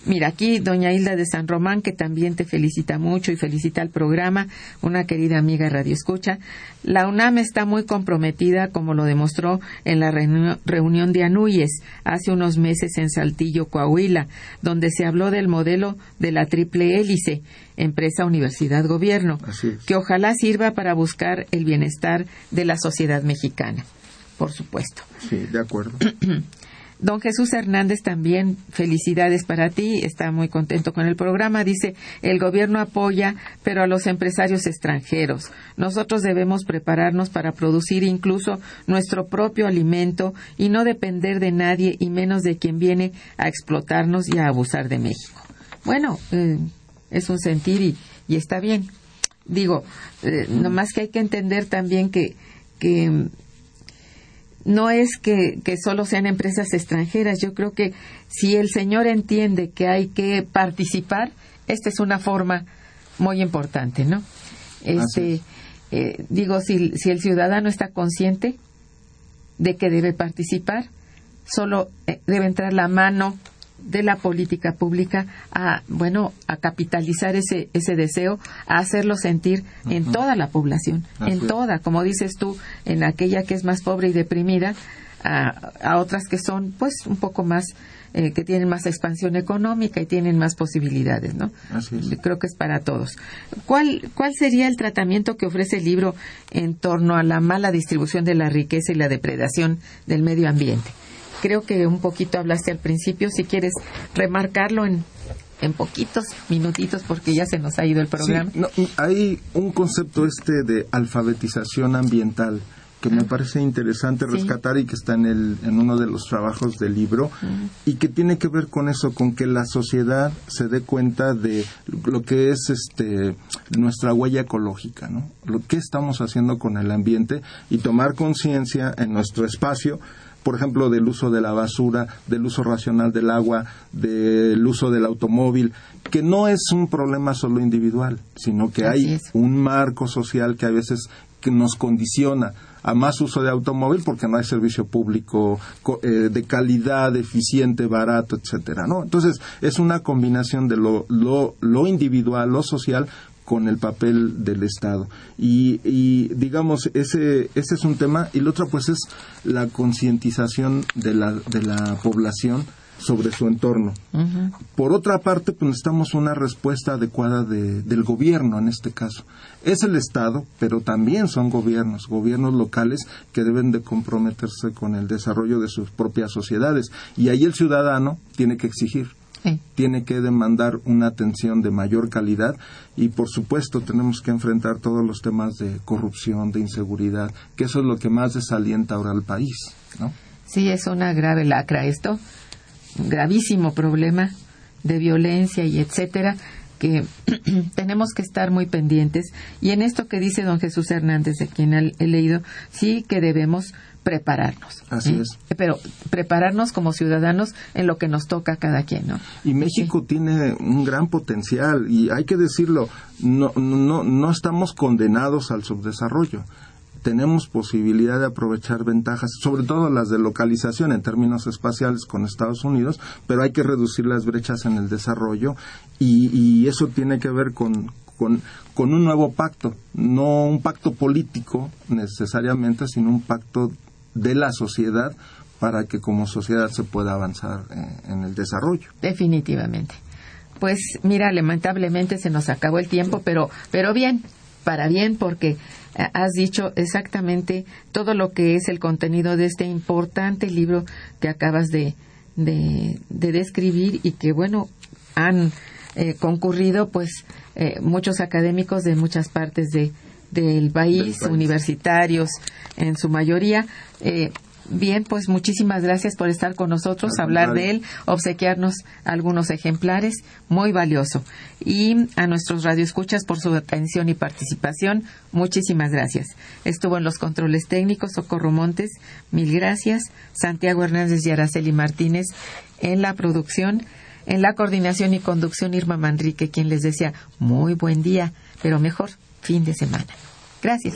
[SPEAKER 1] Mira, aquí doña Hilda de San Román, que también te felicita mucho y felicita al programa, una querida amiga Radio Escucha. La UNAM está muy comprometida, como lo demostró en la reunión de Anuyes hace unos meses en Saltillo, Coahuila, donde se habló del modelo de la triple hélice, empresa, universidad, gobierno, que ojalá sirva para buscar el bienestar de la sociedad mexicana, por supuesto.
[SPEAKER 2] Sí, de acuerdo.
[SPEAKER 1] Don Jesús Hernández también, felicidades para ti, está muy contento con el programa. Dice, el gobierno apoya, pero a los empresarios extranjeros. Nosotros debemos prepararnos para producir incluso nuestro propio alimento y no depender de nadie y menos de quien viene a explotarnos y a abusar de México. Bueno, eh, es un sentir y, está bien. Digo, eh, nomás que hay que entender también que, que no es que, que, solo sean empresas extranjeras. Yo creo que si el señor entiende que hay que participar, esta es una forma muy importante, ¿no? Este, eh, digo, si, si el ciudadano está consciente de que debe participar, solo eh, debe entrar la mano de la política pública a bueno a capitalizar ese ese deseo a hacerlo sentir en toda la población en toda como dices tú en aquella que es más pobre y deprimida a, a otras que son pues un poco más eh, que tienen más expansión económica y tienen más posibilidades, ¿no? Creo que es para todos. ¿Cuál, ¿Cuál sería el tratamiento que ofrece el libro en torno a la mala distribución de la riqueza y la depredación del medio ambiente? Creo que un poquito hablaste al principio, si quieres remarcarlo en, en poquitos minutitos porque ya se nos ha ido el programa.
[SPEAKER 2] hay un concepto este de alfabetización ambiental que me ah. parece interesante rescatar y que está en, el, en uno de los trabajos del libro y que tiene que ver con eso, con que la sociedad se dé cuenta de lo que es este nuestra huella ecológica, ¿no? Lo que estamos haciendo con el ambiente y tomar conciencia en nuestro espacio por ejemplo, del uso de la basura, del uso racional del agua, del uso del automóvil, que no es un problema solo individual, sino que hay un marco social que a veces que nos condiciona a más uso de automóvil porque no hay servicio público eh, de calidad, eficiente, barato, etcétera, ¿no? Entonces, es una combinación de lo, lo, lo individual, lo social con el papel del Estado. Y, y, digamos, ese, ese es un tema. Y el otro, pues, es la concientización de la, de la población sobre su entorno. Por otra parte, pues necesitamos una respuesta adecuada de, del gobierno en este caso. Es el Estado, pero también son gobiernos, gobiernos locales que deben de comprometerse con el desarrollo de sus propias sociedades. Y ahí el ciudadano tiene que exigir tiene que demandar una atención de mayor calidad y por supuesto tenemos que enfrentar todos los temas de corrupción, de inseguridad, que eso es lo que más desalienta ahora al país, ¿no?
[SPEAKER 1] Sí, es una grave lacra esto, un gravísimo problema de violencia y etcétera que tenemos que estar muy pendientes y en esto que dice don Jesús Hernández de quien he leído sí que debemos prepararnos.
[SPEAKER 2] Así es.
[SPEAKER 1] Pero prepararnos como ciudadanos en lo que nos toca a cada quien, ¿no?
[SPEAKER 2] Y México tiene un gran potencial y hay que decirlo, no, no, no estamos condenados al subdesarrollo. Tenemos posibilidad de aprovechar ventajas, sobre todo las de localización en términos espaciales con Estados Unidos, pero hay que reducir las brechas en el desarrollo y, y eso tiene que ver con, con, un nuevo pacto, no un pacto político necesariamente, sino un pacto de la sociedad para que como sociedad se pueda avanzar eh, en el desarrollo.
[SPEAKER 1] Definitivamente. Pues mira, lamentablemente se nos acabó el tiempo, pero, pero bien, para bien, porque eh, has dicho exactamente todo lo que es el contenido de este importante libro que acabas de, de, describir y que, bueno, han eh, concurrido pues eh, muchos académicos de muchas partes de, del país, universitarios en su mayoría. Eh, Bien, pues muchísimas gracias por estar con nosotros, hablar de él, obsequiarnos algunos ejemplares, muy valioso. Y a nuestros radioescuchas por su atención y participación, muchísimas gracias. Estuvo en los controles técnicos Socorro Montes, mil gracias. Santiago Hernández y Araceli Martínez en la producción, en la coordinación y conducción Irma Manrique, quien les desea muy buen día, pero mejor fin de semana. Gracias.